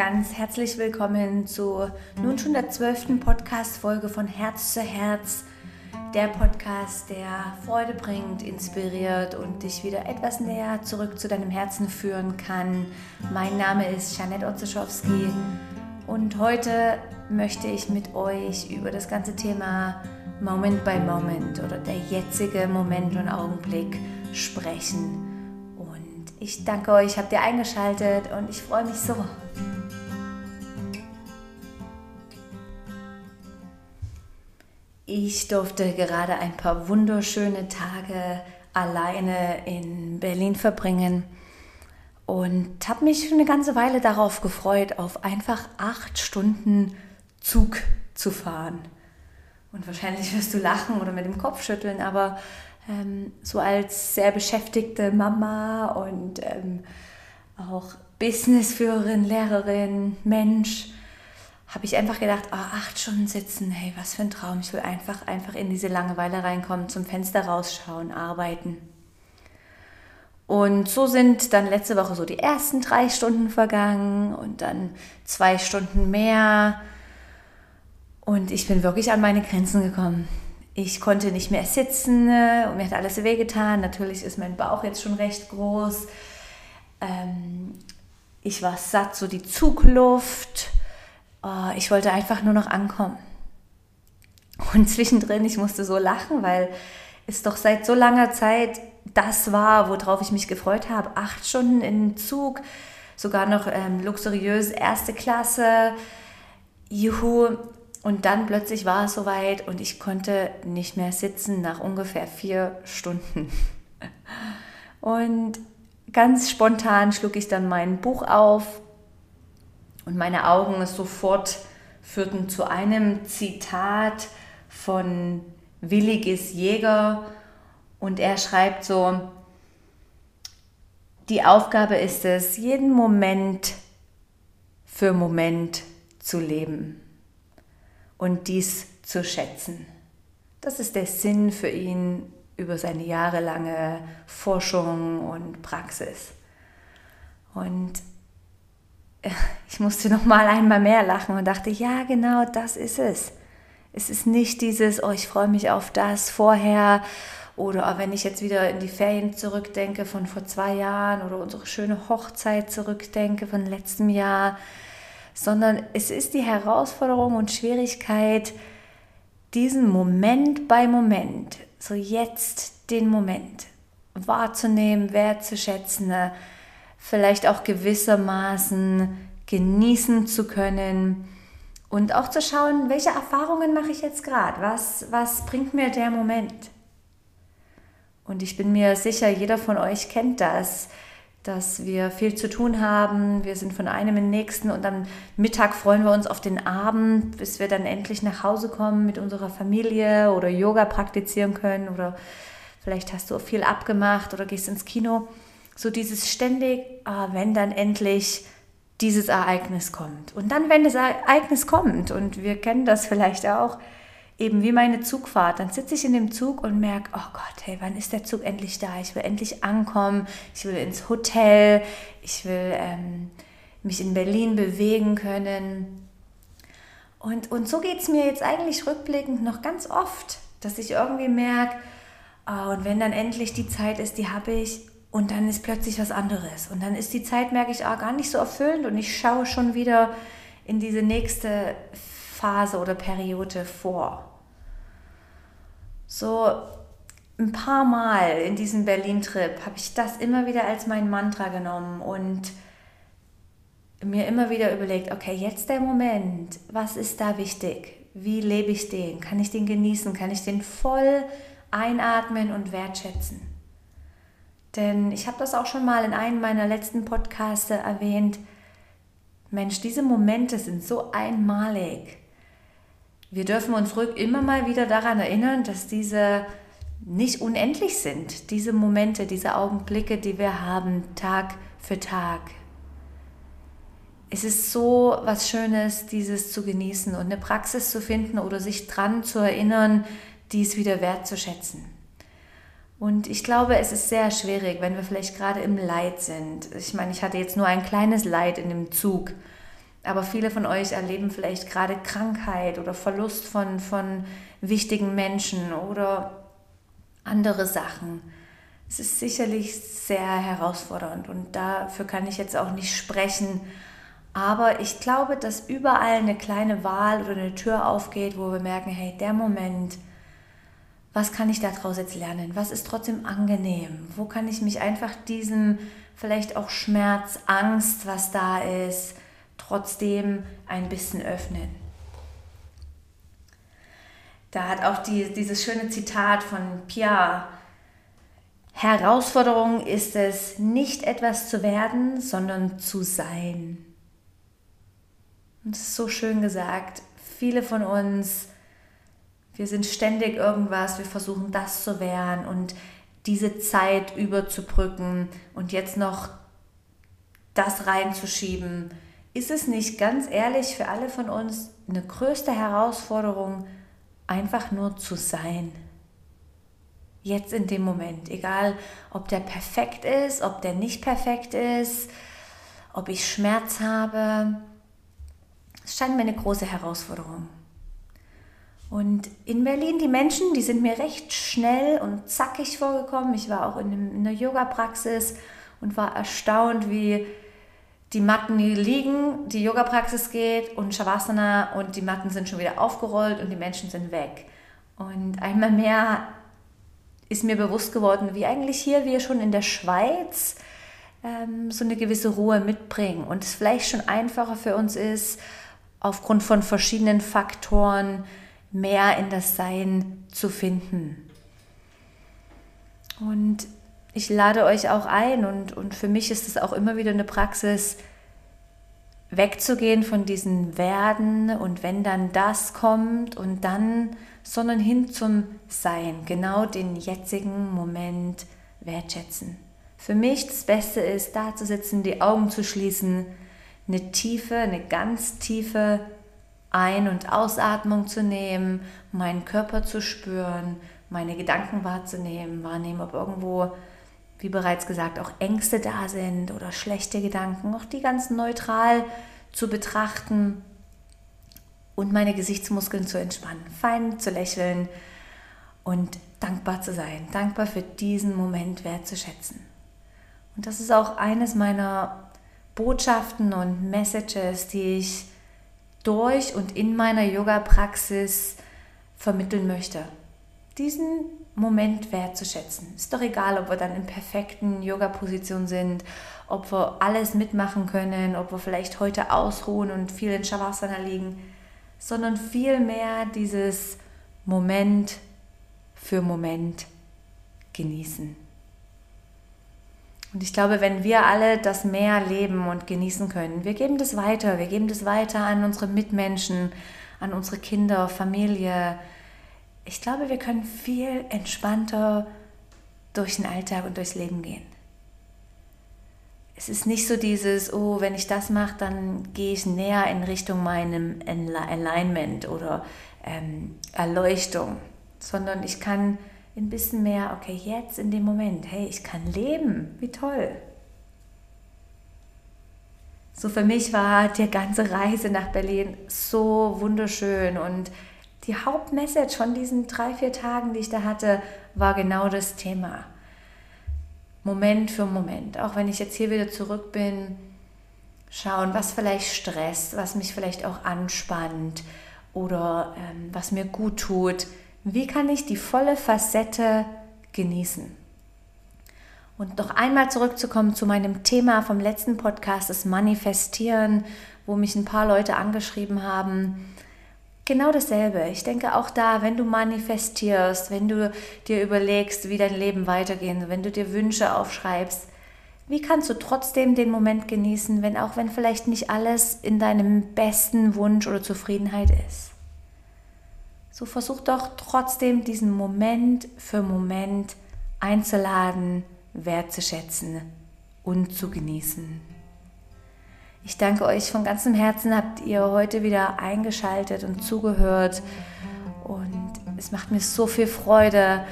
ganz herzlich willkommen zur nun schon der zwölften Podcast-Folge von Herz zu Herz. Der Podcast, der Freude bringt, inspiriert und dich wieder etwas näher zurück zu deinem Herzen führen kann. Mein Name ist Janette Otzeschowski und heute möchte ich mit euch über das ganze Thema Moment by Moment oder der jetzige Moment und Augenblick sprechen. Ich danke euch, habt ihr eingeschaltet und ich freue mich so. Ich durfte gerade ein paar wunderschöne Tage alleine in Berlin verbringen und habe mich eine ganze Weile darauf gefreut, auf einfach acht Stunden Zug zu fahren. Und wahrscheinlich wirst du lachen oder mit dem Kopf schütteln, aber ähm, so als sehr beschäftigte Mama und ähm, auch Businessführerin, Lehrerin, Mensch, habe ich einfach gedacht, oh, acht Stunden sitzen, hey, was für ein Traum. Ich will einfach, einfach in diese Langeweile reinkommen, zum Fenster rausschauen, arbeiten. Und so sind dann letzte Woche so die ersten drei Stunden vergangen und dann zwei Stunden mehr. Und ich bin wirklich an meine Grenzen gekommen. Ich konnte nicht mehr sitzen äh, und mir hat alles wehgetan. Natürlich ist mein Bauch jetzt schon recht groß. Ähm, ich war satt, so die Zugluft. Oh, ich wollte einfach nur noch ankommen. Und zwischendrin, ich musste so lachen, weil es doch seit so langer Zeit das war, worauf ich mich gefreut habe. Acht Stunden im Zug, sogar noch ähm, luxuriös erste Klasse. Juhu, und dann plötzlich war es soweit und ich konnte nicht mehr sitzen nach ungefähr vier Stunden. Und ganz spontan schlug ich dann mein Buch auf und meine Augen sofort führten zu einem Zitat von Williges Jäger und er schreibt so, die Aufgabe ist es, jeden Moment für Moment zu leben und dies zu schätzen. Das ist der Sinn für ihn über seine jahrelange Forschung und Praxis. Und ich musste noch mal einmal mehr lachen und dachte, ja, genau, das ist es. Es ist nicht dieses, oh, ich freue mich auf das vorher oder wenn ich jetzt wieder in die Ferien zurückdenke von vor zwei Jahren oder unsere schöne Hochzeit zurückdenke von letztem Jahr sondern es ist die Herausforderung und Schwierigkeit, diesen Moment bei Moment, so jetzt den Moment wahrzunehmen, wertzuschätzen, vielleicht auch gewissermaßen genießen zu können und auch zu schauen, welche Erfahrungen mache ich jetzt gerade, was, was bringt mir der Moment. Und ich bin mir sicher, jeder von euch kennt das dass wir viel zu tun haben. Wir sind von einem in den nächsten und am Mittag freuen wir uns auf den Abend, bis wir dann endlich nach Hause kommen mit unserer Familie oder Yoga praktizieren können oder vielleicht hast du viel abgemacht oder gehst ins Kino. So dieses ständig, ah, wenn dann endlich dieses Ereignis kommt. Und dann, wenn das Ereignis kommt, und wir kennen das vielleicht auch, eben wie meine Zugfahrt. Dann sitze ich in dem Zug und merke, oh Gott, hey, wann ist der Zug endlich da? Ich will endlich ankommen, ich will ins Hotel, ich will ähm, mich in Berlin bewegen können. Und, und so geht es mir jetzt eigentlich rückblickend noch ganz oft, dass ich irgendwie merke, oh, und wenn dann endlich die Zeit ist, die habe ich, und dann ist plötzlich was anderes. Und dann ist die Zeit, merke ich, oh, gar nicht so erfüllend und ich schaue schon wieder in diese nächste Phase oder Periode vor so ein paar Mal in diesem Berlin-Trip habe ich das immer wieder als mein Mantra genommen und mir immer wieder überlegt, okay, jetzt der Moment, was ist da wichtig? Wie lebe ich den? Kann ich den genießen? Kann ich den voll einatmen und wertschätzen? Denn ich habe das auch schon mal in einem meiner letzten Podcasts erwähnt. Mensch, diese Momente sind so einmalig wir dürfen uns ruhig immer mal wieder daran erinnern, dass diese nicht unendlich sind, diese Momente, diese Augenblicke, die wir haben, Tag für Tag. Es ist so was Schönes, dieses zu genießen und eine Praxis zu finden oder sich dran zu erinnern, dies wieder wertzuschätzen. Und ich glaube, es ist sehr schwierig, wenn wir vielleicht gerade im Leid sind. Ich meine, ich hatte jetzt nur ein kleines Leid in dem Zug Aber viele von euch erleben vielleicht gerade Krankheit oder Verlust von, von wichtigen Menschen oder andere Sachen. Es ist sicherlich sehr herausfordernd und dafür kann ich jetzt auch nicht sprechen. Aber ich glaube, dass überall eine kleine Wahl oder eine Tür aufgeht, wo wir merken, hey, der Moment, was kann ich daraus jetzt lernen? Was ist trotzdem angenehm? Wo kann ich mich einfach diesem vielleicht auch Schmerz, Angst, was da ist, trotzdem ein bisschen öffnen? Da hat auch die, dieses schöne Zitat von Pia, Herausforderung ist es, nicht etwas zu werden, sondern zu sein. Und das ist so schön gesagt. Viele von uns wir sind ständig irgendwas, wir versuchen das zu werden und diese Zeit überzubrücken und jetzt noch das reinzuschieben. Ist es nicht ganz ehrlich für alle von uns eine größte Herausforderung, einfach nur zu sein? Jetzt in dem Moment, egal ob der perfekt ist, ob der nicht perfekt ist, ob ich Schmerz habe. Es scheint mir eine große Herausforderung. Und in Berlin, die Menschen, die sind mir recht schnell und zackig vorgekommen. Ich war auch in, einem, in einer Yoga-Praxis und war erstaunt, wie die Matten liegen, die Yoga-Praxis geht und Shavasana und die Matten sind schon wieder aufgerollt und die Menschen sind weg. Und einmal mehr ist mir bewusst geworden, wie eigentlich hier wir schon in der Schweiz ähm, so eine gewisse Ruhe mitbringen und es vielleicht schon einfacher für uns ist, aufgrund von verschiedenen Faktoren, mehr in das Sein zu finden. Und ich lade euch auch ein und, und für mich ist es auch immer wieder eine Praxis, wegzugehen von diesem Werden und wenn dann das kommt und dann, sondern hin zum Sein, genau den jetzigen Moment wertschätzen. Für mich das Beste ist, da zu sitzen, die Augen zu schließen, eine tiefe, eine ganz tiefe ein- und Ausatmung zu nehmen, meinen Körper zu spüren, meine Gedanken wahrzunehmen, wahrnehmen, ob irgendwo, wie bereits gesagt, auch Ängste da sind oder schlechte Gedanken, auch die ganz neutral zu betrachten und meine Gesichtsmuskeln zu entspannen, fein zu lächeln und dankbar zu sein, dankbar für diesen Moment wertzuschätzen. Und das ist auch eines meiner Botschaften und Messages, die ich durch und in meiner Yoga-Praxis vermitteln möchte. Diesen Moment wertzuschätzen. Ist doch egal, ob wir dann in perfekten Yoga-Position sind, ob wir alles mitmachen können, ob wir vielleicht heute ausruhen und viel in Shavasana liegen, sondern vielmehr dieses Moment für Moment genießen. Und ich glaube, wenn wir alle das Meer leben und genießen können, wir geben das weiter, wir geben das weiter an unsere Mitmenschen, an unsere Kinder, Familie. Ich glaube, wir können viel entspannter durch den Alltag und durchs Leben gehen. Es ist nicht so dieses, oh, wenn ich das mache, dann gehe ich näher in Richtung meinem Alignment oder ähm, Erleuchtung, sondern ich kann ein bisschen mehr, okay, jetzt in dem Moment, hey, ich kann leben, wie toll. So für mich war die ganze Reise nach Berlin so wunderschön und die Hauptmessage von diesen drei, vier Tagen, die ich da hatte, war genau das Thema. Moment für Moment. Auch wenn ich jetzt hier wieder zurück bin, schauen, was vielleicht stresst, was mich vielleicht auch anspannt oder ähm, was mir gut tut wie kann ich die volle Facette genießen? Und noch einmal zurückzukommen zu meinem Thema vom letzten Podcast, das Manifestieren, wo mich ein paar Leute angeschrieben haben. Genau dasselbe. Ich denke auch da, wenn du manifestierst, wenn du dir überlegst, wie dein Leben weitergeht, wenn du dir Wünsche aufschreibst, wie kannst du trotzdem den Moment genießen, wenn auch wenn vielleicht nicht alles in deinem besten Wunsch oder Zufriedenheit ist? So versuch doch trotzdem diesen Moment für Moment einzuladen, wertzuschätzen und zu genießen. Ich danke euch von ganzem Herzen, habt ihr heute wieder eingeschaltet und zugehört und es macht mir so viel Freude.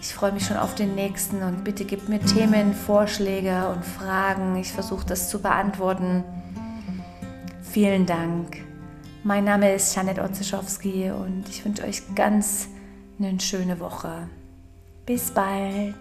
Ich freue mich schon auf den nächsten und bitte gebt mir Themen, Vorschläge und Fragen. Ich versuche das zu beantworten. vielen Dank. Mein Name ist Janet Otzeschowski und ich wünsche euch ganz eine schöne Woche. Bis bald.